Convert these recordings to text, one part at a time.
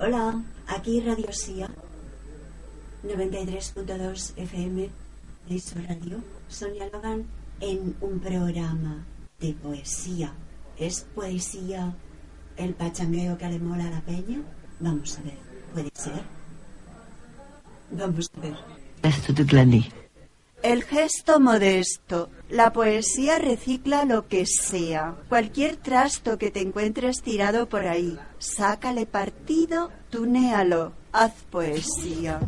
Hola, aquí Radio Sia, 93.2 FM de su radio. Sonia Logan en un programa de poesía. ¿Es poesía el pachangueo que le mola a la peña? Vamos a ver, ¿puede ser? Vamos a ver. El gesto modesto. La poesía recicla lo que sea. Cualquier trasto que te encuentres tirado por ahí. Sácale partido, tunéalo. Haz poesía.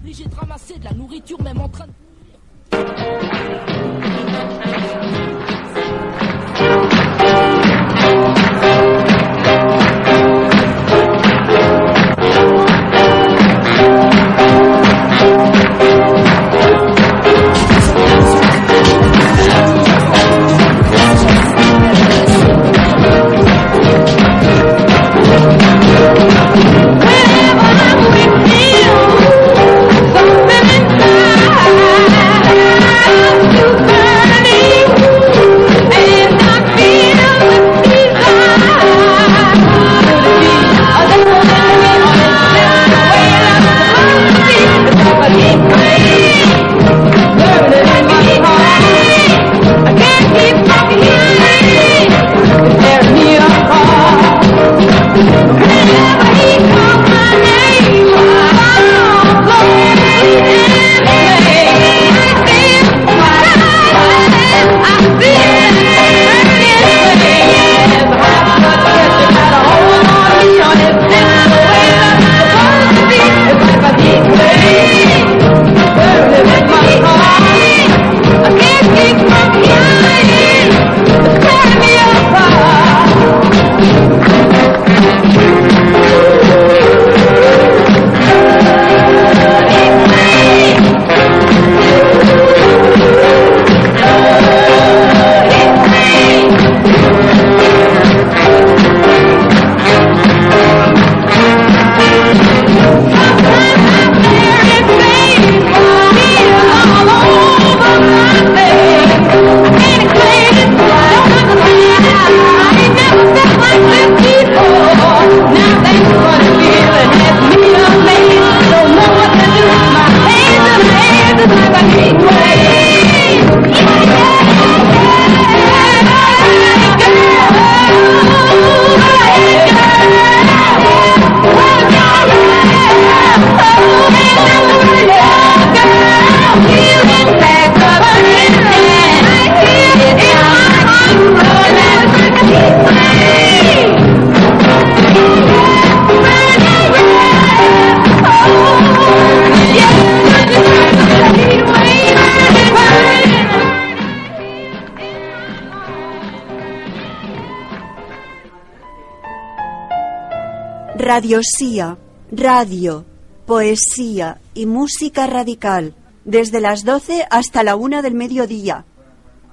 Radiosía, radio, poesía y música radical, desde las 12 hasta la 1 del mediodía.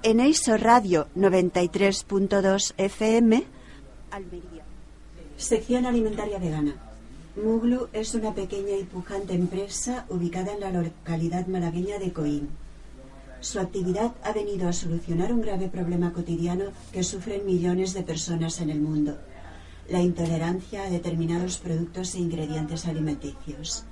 En EISO Radio 93.2 FM, Almería. Sección alimentaria vegana. Muglu es una pequeña y pujante empresa ubicada en la localidad malagueña de Coín. Su actividad ha venido a solucionar un grave problema cotidiano que sufren millones de personas en el mundo, la intolerancia a determinados productos e ingredientes alimenticios.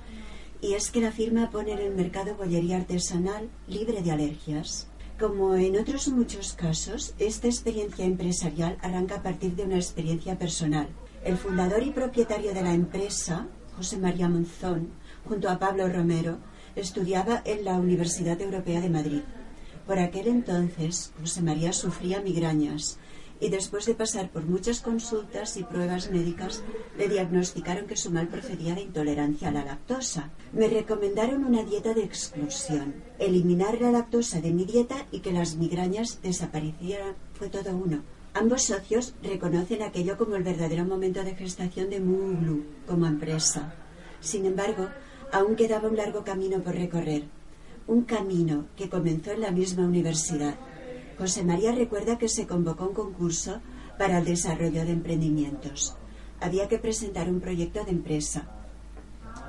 Y es que la firma pone en el mercado bollería artesanal libre de alergias. Como en otros muchos casos, esta experiencia empresarial arranca a partir de una experiencia personal. El fundador y propietario de la empresa, José María Monzón, junto a Pablo Romero, estudiaba en la Universidad Europea de Madrid. Por aquel entonces, José María sufría migrañas y después de pasar por muchas consultas y pruebas médicas, le diagnosticaron que su mal procedía de intolerancia a la lactosa. Me recomendaron una dieta de exclusión, eliminar la lactosa de mi dieta y que las migrañas desaparecieran. Fue todo uno. Ambos socios reconocen aquello como el verdadero momento de gestación de Muglu como empresa. Sin embargo, aún quedaba un largo camino por recorrer. Un camino que comenzó en la misma universidad. José María recuerda que se convocó un concurso para el desarrollo de emprendimientos. Había que presentar un proyecto de empresa.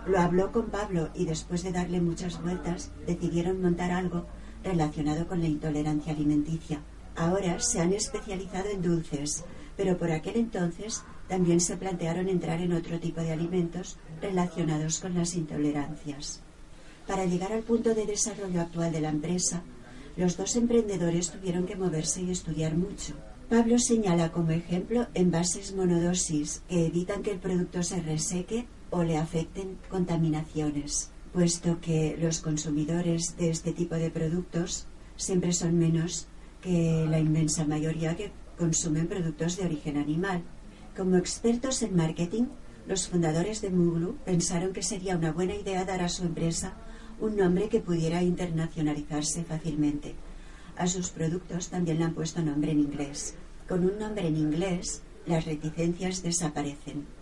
Lo habló con Pablo y después de darle muchas vueltas decidieron montar algo relacionado con la intolerancia alimenticia. Ahora se han especializado en dulces, pero por aquel entonces también se plantearon entrar en otro tipo de alimentos relacionados con las intolerancias. Para llegar al punto de desarrollo actual de la empresa, los dos emprendedores tuvieron que moverse y estudiar mucho. Pablo señala como ejemplo envases monodosis que evitan que el producto se reseque o le afecten contaminaciones, puesto que los consumidores de este tipo de productos siempre son menos que la inmensa mayoría que consumen productos de origen animal. Como expertos en marketing, los fundadores de Muglu pensaron que sería una buena idea dar a su empresa un nombre que pudiera internacionalizarse fácilmente. A sus productos también le han puesto nombre en inglés. Con un nombre en inglés, las reticencias desaparecen.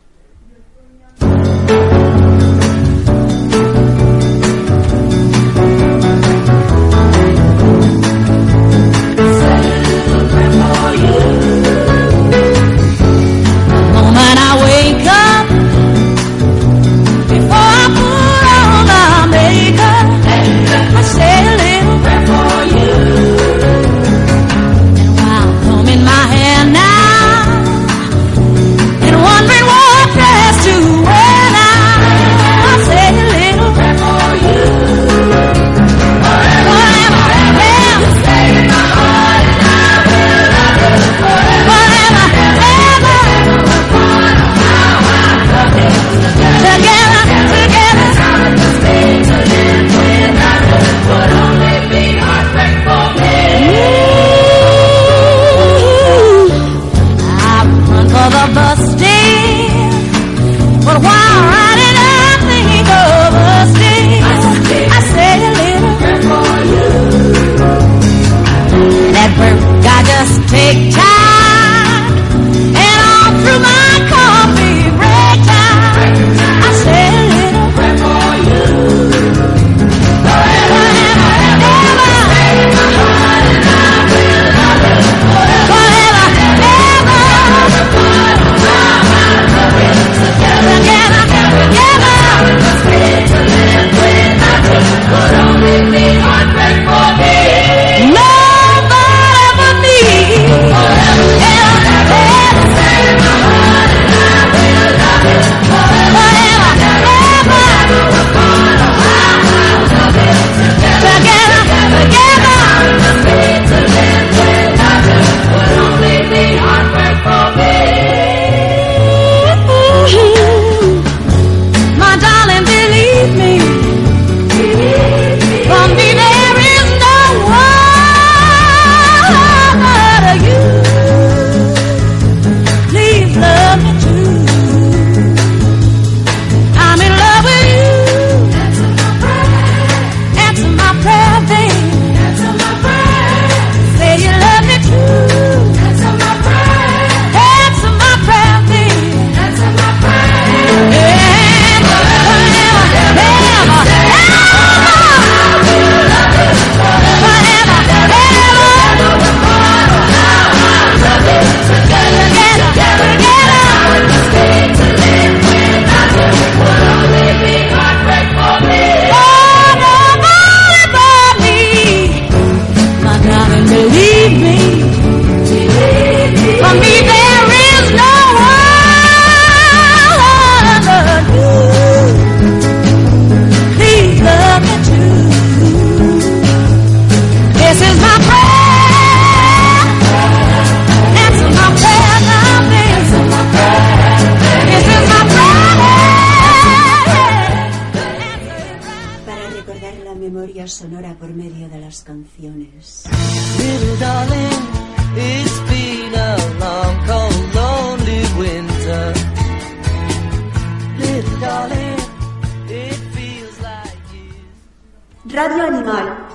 Like you. Radio Animal,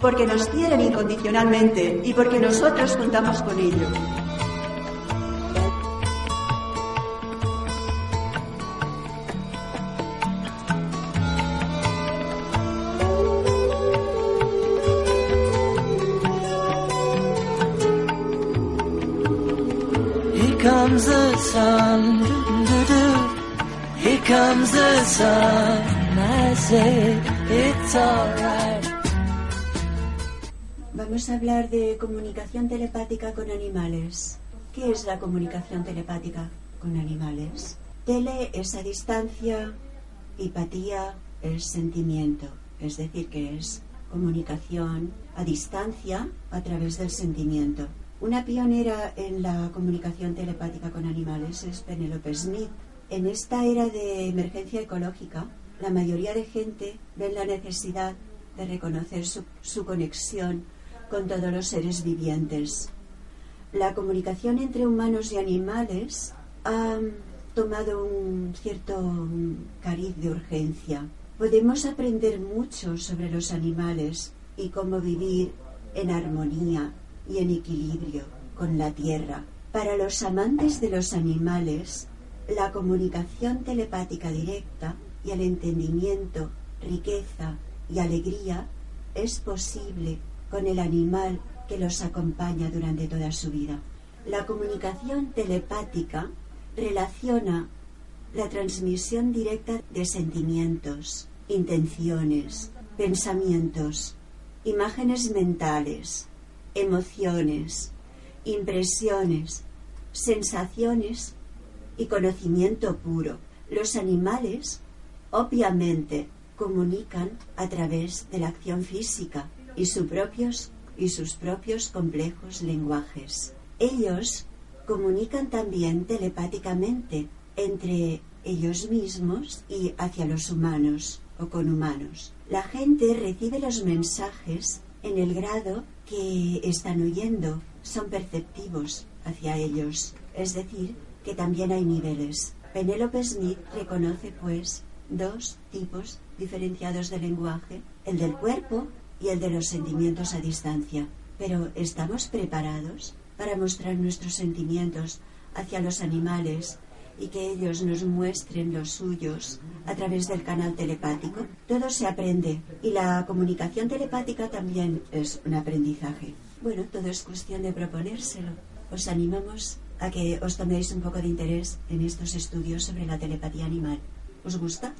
porque nos quieren incondicionalmente y porque nosotros contamos con ello. Vamos a hablar de comunicación telepática con animales. ¿Qué es la comunicación telepática? con animales. Tele es a distancia y patía es sentimiento, es decir, que es comunicación a distancia a través del sentimiento. Una pionera en la comunicación telepática con animales es Penelope Smith. En esta era de emergencia ecológica, la mayoría de gente ve la necesidad de reconocer su, su conexión con todos los seres vivientes. La comunicación entre humanos y animales ha tomado un cierto cariz de urgencia. Podemos aprender mucho sobre los animales y cómo vivir en armonía y en equilibrio con la tierra. Para los amantes de los animales, la comunicación telepática directa y el entendimiento, riqueza y alegría es posible con el animal que los acompaña durante toda su vida. La comunicación telepática relaciona la transmisión directa de sentimientos, intenciones, pensamientos, imágenes mentales, emociones, impresiones, sensaciones y conocimiento puro. Los animales, obviamente, comunican a través de la acción física y, sus propios, y sus propios complejos lenguajes. Ellos comunican también telepáticamente entre ellos mismos y hacia los humanos o con humanos. La gente recibe los mensajes en el grado que están oyendo, son perceptivos hacia ellos, es decir, que también hay niveles. Penélope Smith reconoce, pues, dos tipos diferenciados de lenguaje, el del cuerpo y el de los sentimientos a distancia. Pero ¿estamos preparados para mostrar nuestros sentimientos hacia los animales y que ellos nos muestren los suyos a través del canal telepático? Todo se aprende y la comunicación telepática también es un aprendizaje. Bueno, todo es cuestión de proponérselo. Os animamos a que os toméis un poco de interés en estos estudios sobre la telepatía animal. ¿Os gusta?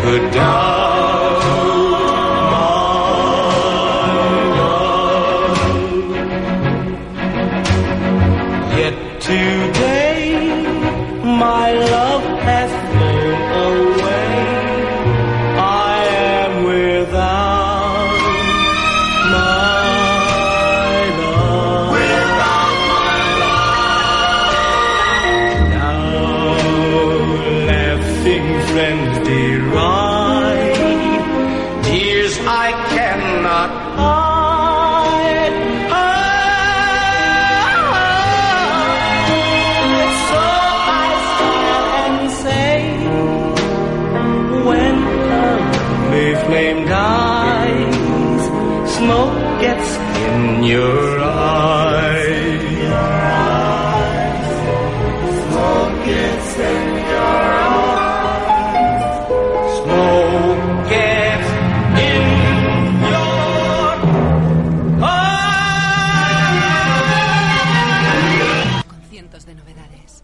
could die. Con cientos de novedades.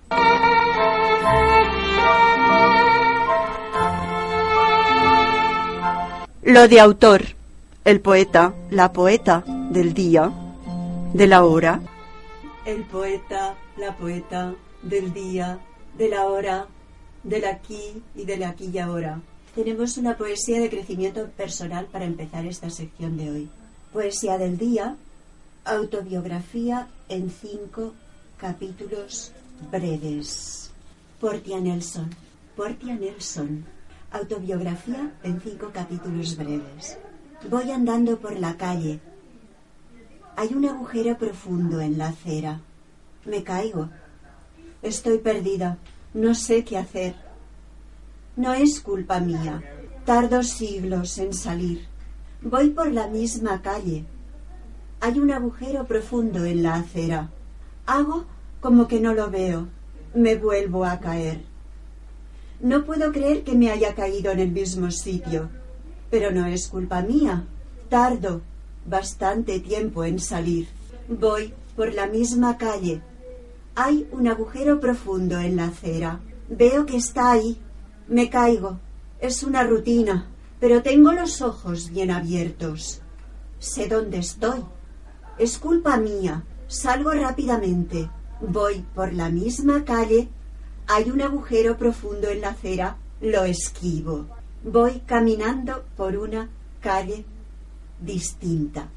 Lo de autor, el poeta, la poeta del día, de la hora. El poeta, la poeta del día, de la hora, del aquí y del aquí y ahora. Tenemos una poesía de crecimiento personal para empezar esta sección de hoy. Poesía del día, autobiografía en cinco capítulos breves. Portia Nelson. Portia Nelson. Autobiografía en cinco capítulos breves. Voy andando por la calle. Hay un agujero profundo en la acera. Me caigo. Estoy perdida. No sé qué hacer. No es culpa mía. Tardo siglos en salir. Voy por la misma calle. Hay un agujero profundo en la acera. Hago como que no lo veo. Me vuelvo a caer. No puedo creer que me haya caído en el mismo sitio. Pero no es culpa mía. Tardo bastante tiempo en salir. Voy por la misma calle. Hay un agujero profundo en la acera. Veo que está ahí. Me caigo. Es una rutina, pero tengo los ojos bien abiertos. Sé dónde estoy. Es culpa mía. Salgo rápidamente. Voy por la misma calle. Hay un agujero profundo en la acera. Lo esquivo. Voy caminando por una calle distinta.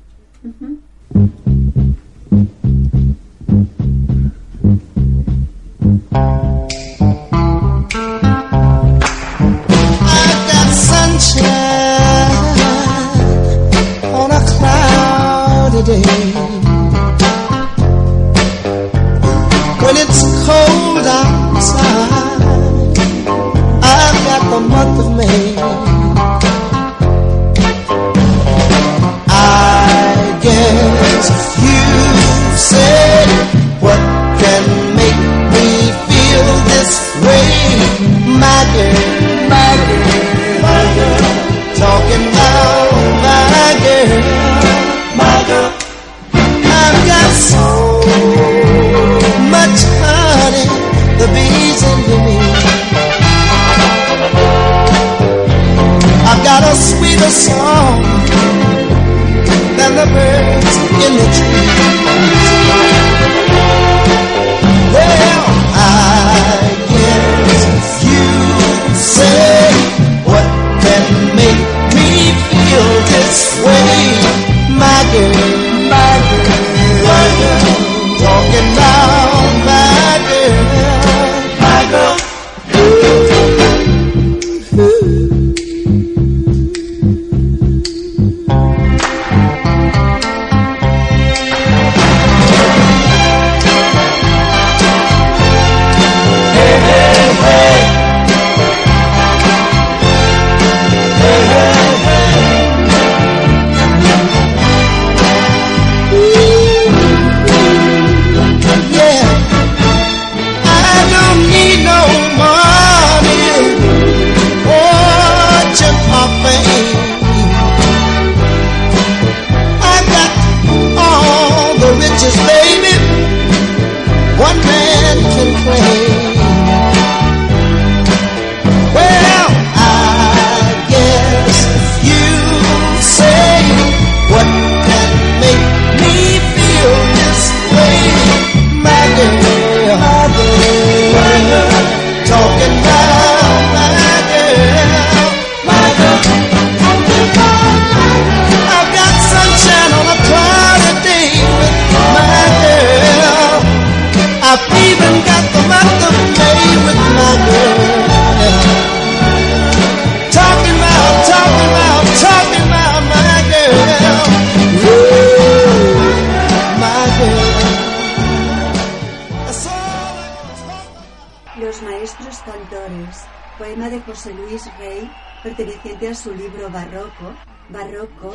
A su libro Barroco. Barroco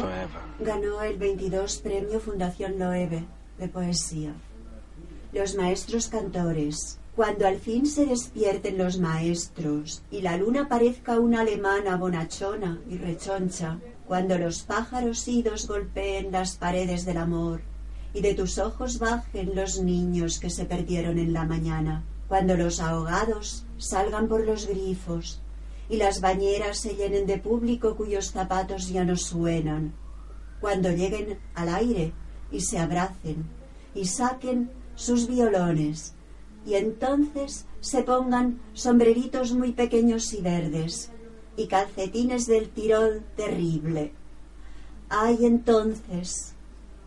ganó el 22 premio Fundación Loewe de poesía. Los maestros cantores. Cuando al fin se despierten los maestros y la luna parezca una alemana bonachona y rechoncha, cuando los pájaros idos golpeen las paredes del amor y de tus ojos bajen los niños que se perdieron en la mañana, cuando los ahogados salgan por los grifos y las bañeras se llenen de público cuyos zapatos ya no suenan, cuando lleguen al aire y se abracen y saquen sus violones y entonces se pongan sombreritos muy pequeños y verdes y calcetines del tirón terrible. Ay, entonces,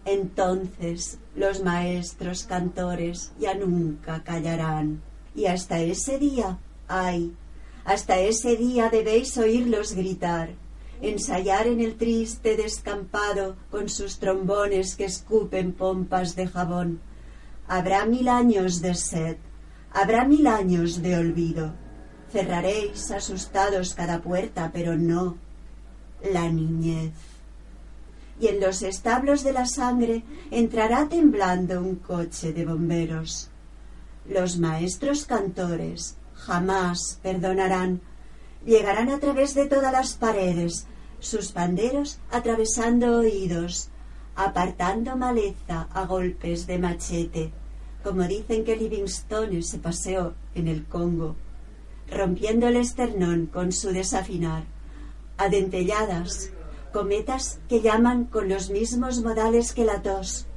entonces los maestros cantores ya nunca callarán. Y hasta ese día, ay, hasta ese día debéis oírlos gritar, ensayar en el triste descampado con sus trombones que escupen pompas de jabón. Habrá mil años de sed, habrá mil años de olvido. Cerraréis asustados cada puerta, pero no la niñez. Y en los establos de la sangre entrará temblando un coche de bomberos. Los maestros cantores jamás perdonarán. Llegarán a través de todas las paredes, sus panderos atravesando oídos, apartando maleza a golpes de machete, como dicen que Livingstone se paseó en el Congo, rompiendo el esternón con su desafinar, adentelladas, cometas que llaman con los mismos modales que la tos,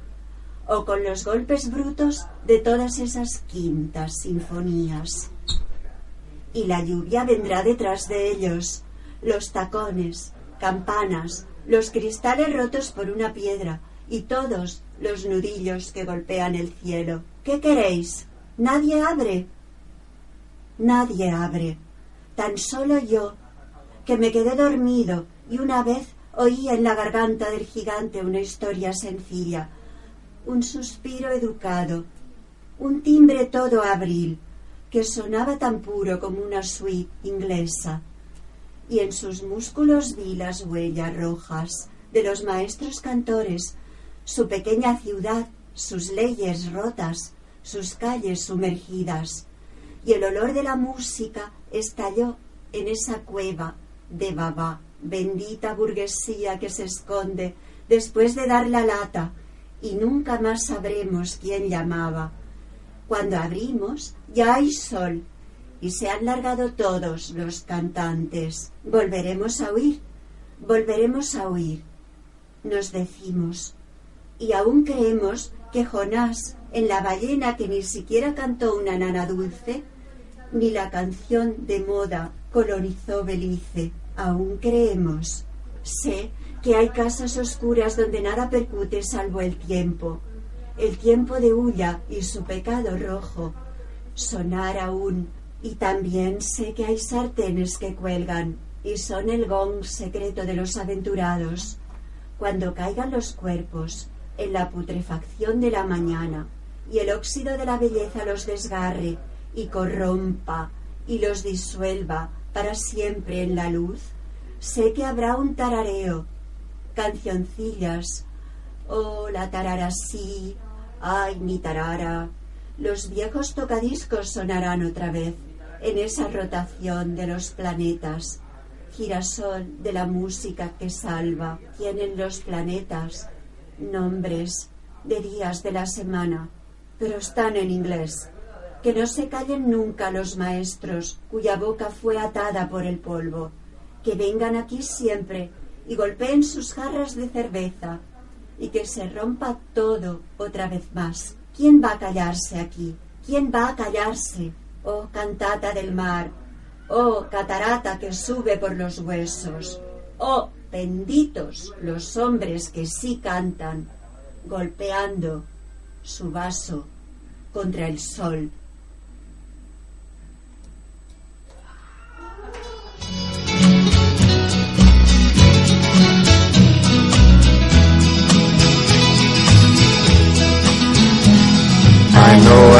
o con los golpes brutos de todas esas quintas sinfonías. Y la lluvia vendrá detrás de ellos, los tacones, campanas, los cristales rotos por una piedra y todos los nudillos que golpean el cielo. ¿Qué queréis? Nadie abre. Nadie abre. Tan solo yo, que me quedé dormido y una vez oí en la garganta del gigante una historia sencilla, un suspiro educado, un timbre todo abril, que sonaba tan puro como una suite inglesa, y en sus músculos vi las huellas rojas de los maestros cantores, su pequeña ciudad, sus leyes rotas, sus calles sumergidas, y el olor de la música estalló en esa cueva de Babá, bendita burguesía que se esconde después de dar la lata, y nunca más sabremos quién llamaba. Cuando abrimos, ya hay sol, y se han largado todos los cantantes. Volveremos a oír, volveremos a oír. Nos decimos, y aún creemos que Jonás, en la ballena que ni siquiera cantó una nana dulce, ni la canción de moda colonizó Belice. Aún creemos. Sé que hay casas oscuras donde nada percute salvo el tiempo, el tiempo de Ulla y su pecado rojo, sonar aún, y también sé que hay sartenes que cuelgan y son el gong secreto de los aventurados, cuando caigan los cuerpos en la putrefacción de la mañana y el óxido de la belleza los desgarre y corrompa y los disuelva para siempre en la luz, sé que habrá un tarareo, cancioncillas, oh la tarara sí, ay mi tarara, los viejos tocadiscos sonarán otra vez en esa rotación de los planetas, girasol de la música que salva, tienen los planetas. Nombres de días de la semana, pero están en inglés. Que no se callen nunca los maestros cuya boca fue atada por el polvo, que vengan aquí siempre y golpeen sus jarras de cerveza y que se rompa todo otra vez más. ¿Quién va a callarse aquí? ¿Quién va a callarse? Oh cantata del mar, oh catarata que sube por los huesos, oh benditos los hombres que sí cantan, golpeando su vaso contra el sol.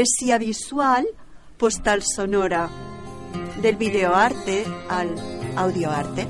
Poesía visual, postal sonora. Del videoarte al audioarte.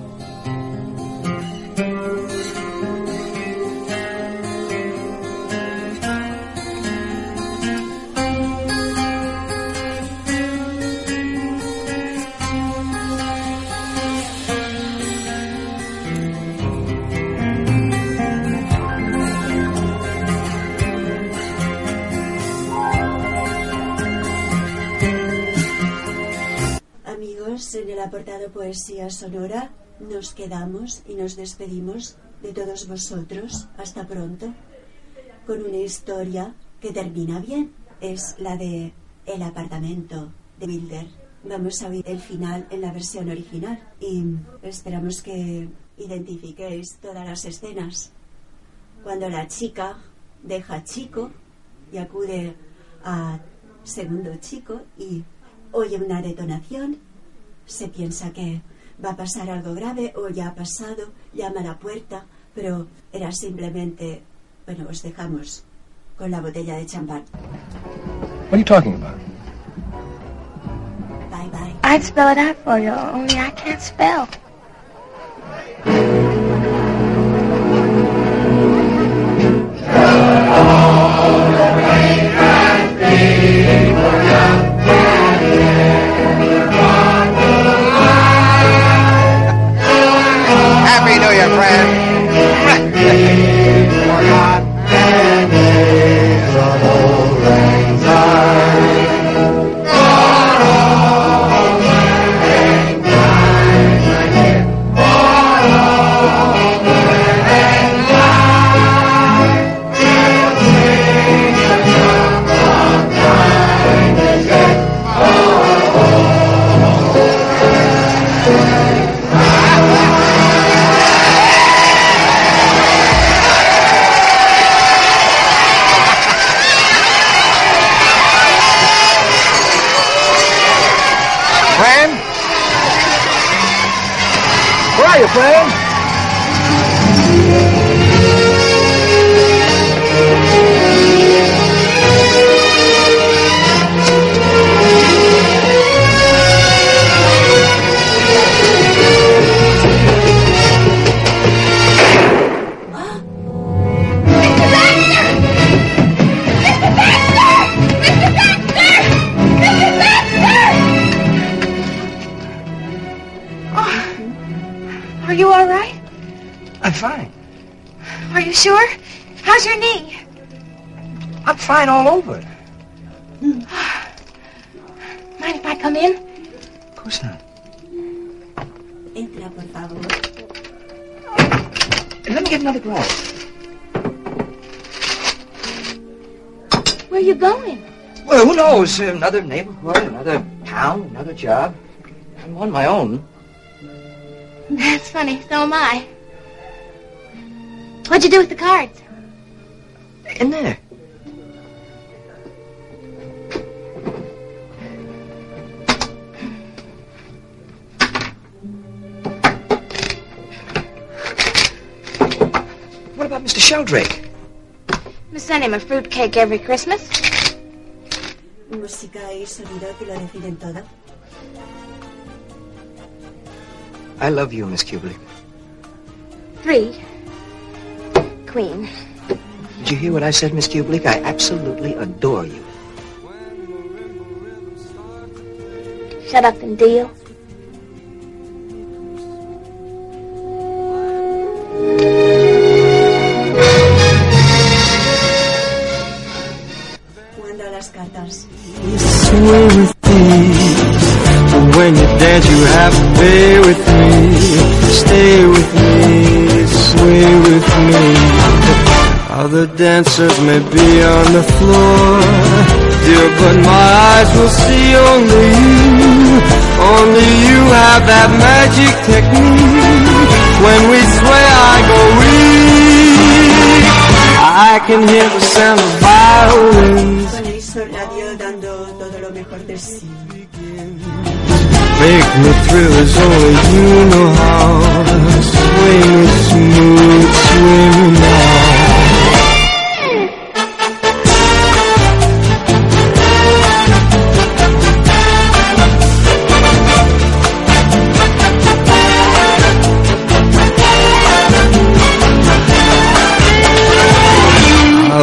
En el apartado Poesía Sonora nos quedamos y nos despedimos de todos vosotros. Hasta pronto. Con una historia que termina bien. Es la de El apartamento de Wilder. Vamos a oír el final en la versión original y esperamos que identifiquéis todas las escenas. Cuando la chica deja chico y acude a segundo chico y oye una detonación, se piensa que va a pasar algo grave o ya ha pasado, llama a la puerta, pero era simplemente, bueno, os dejamos con la botella de champán. What are you talking about? Bye bye. I'd spell it out for you, only I can't spell. Friend. I'm fine all over. Mind if I come in? Of course not. Entra, por favor. Let me get another glass. Where are you going? Well, who knows? Another neighborhood, another town, another job. I'm on my own. That's funny. So am I. What'd you do with the cards? In there. Mr. Sheldrake? We send him a fruitcake every Christmas. Música y sonido que lo definen todo. I love you, Miss Kubelik. Three. Queen. Did you hear what I said, Miss Kubelik? I absolutely adore you. Shut up and deal. Dancers may be on the floor, dear, but my eyes will see only you. Only you have that magic technique. When we sway, I go weak. I can hear the sound of violins. Con Iso Radio dando todo lo mejor de sí. Make me thrill as only you know how. Sway me smooth, sway me now.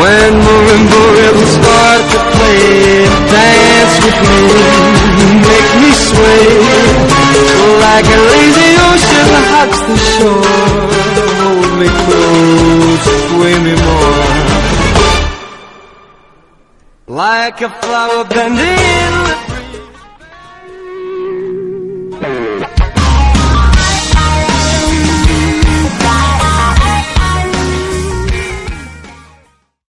When marimba rhythms start to play, dance with me, make me sway. Like a lazy ocean hugs the shore, hold me close, sway me more. Like a flower bending in the breeze.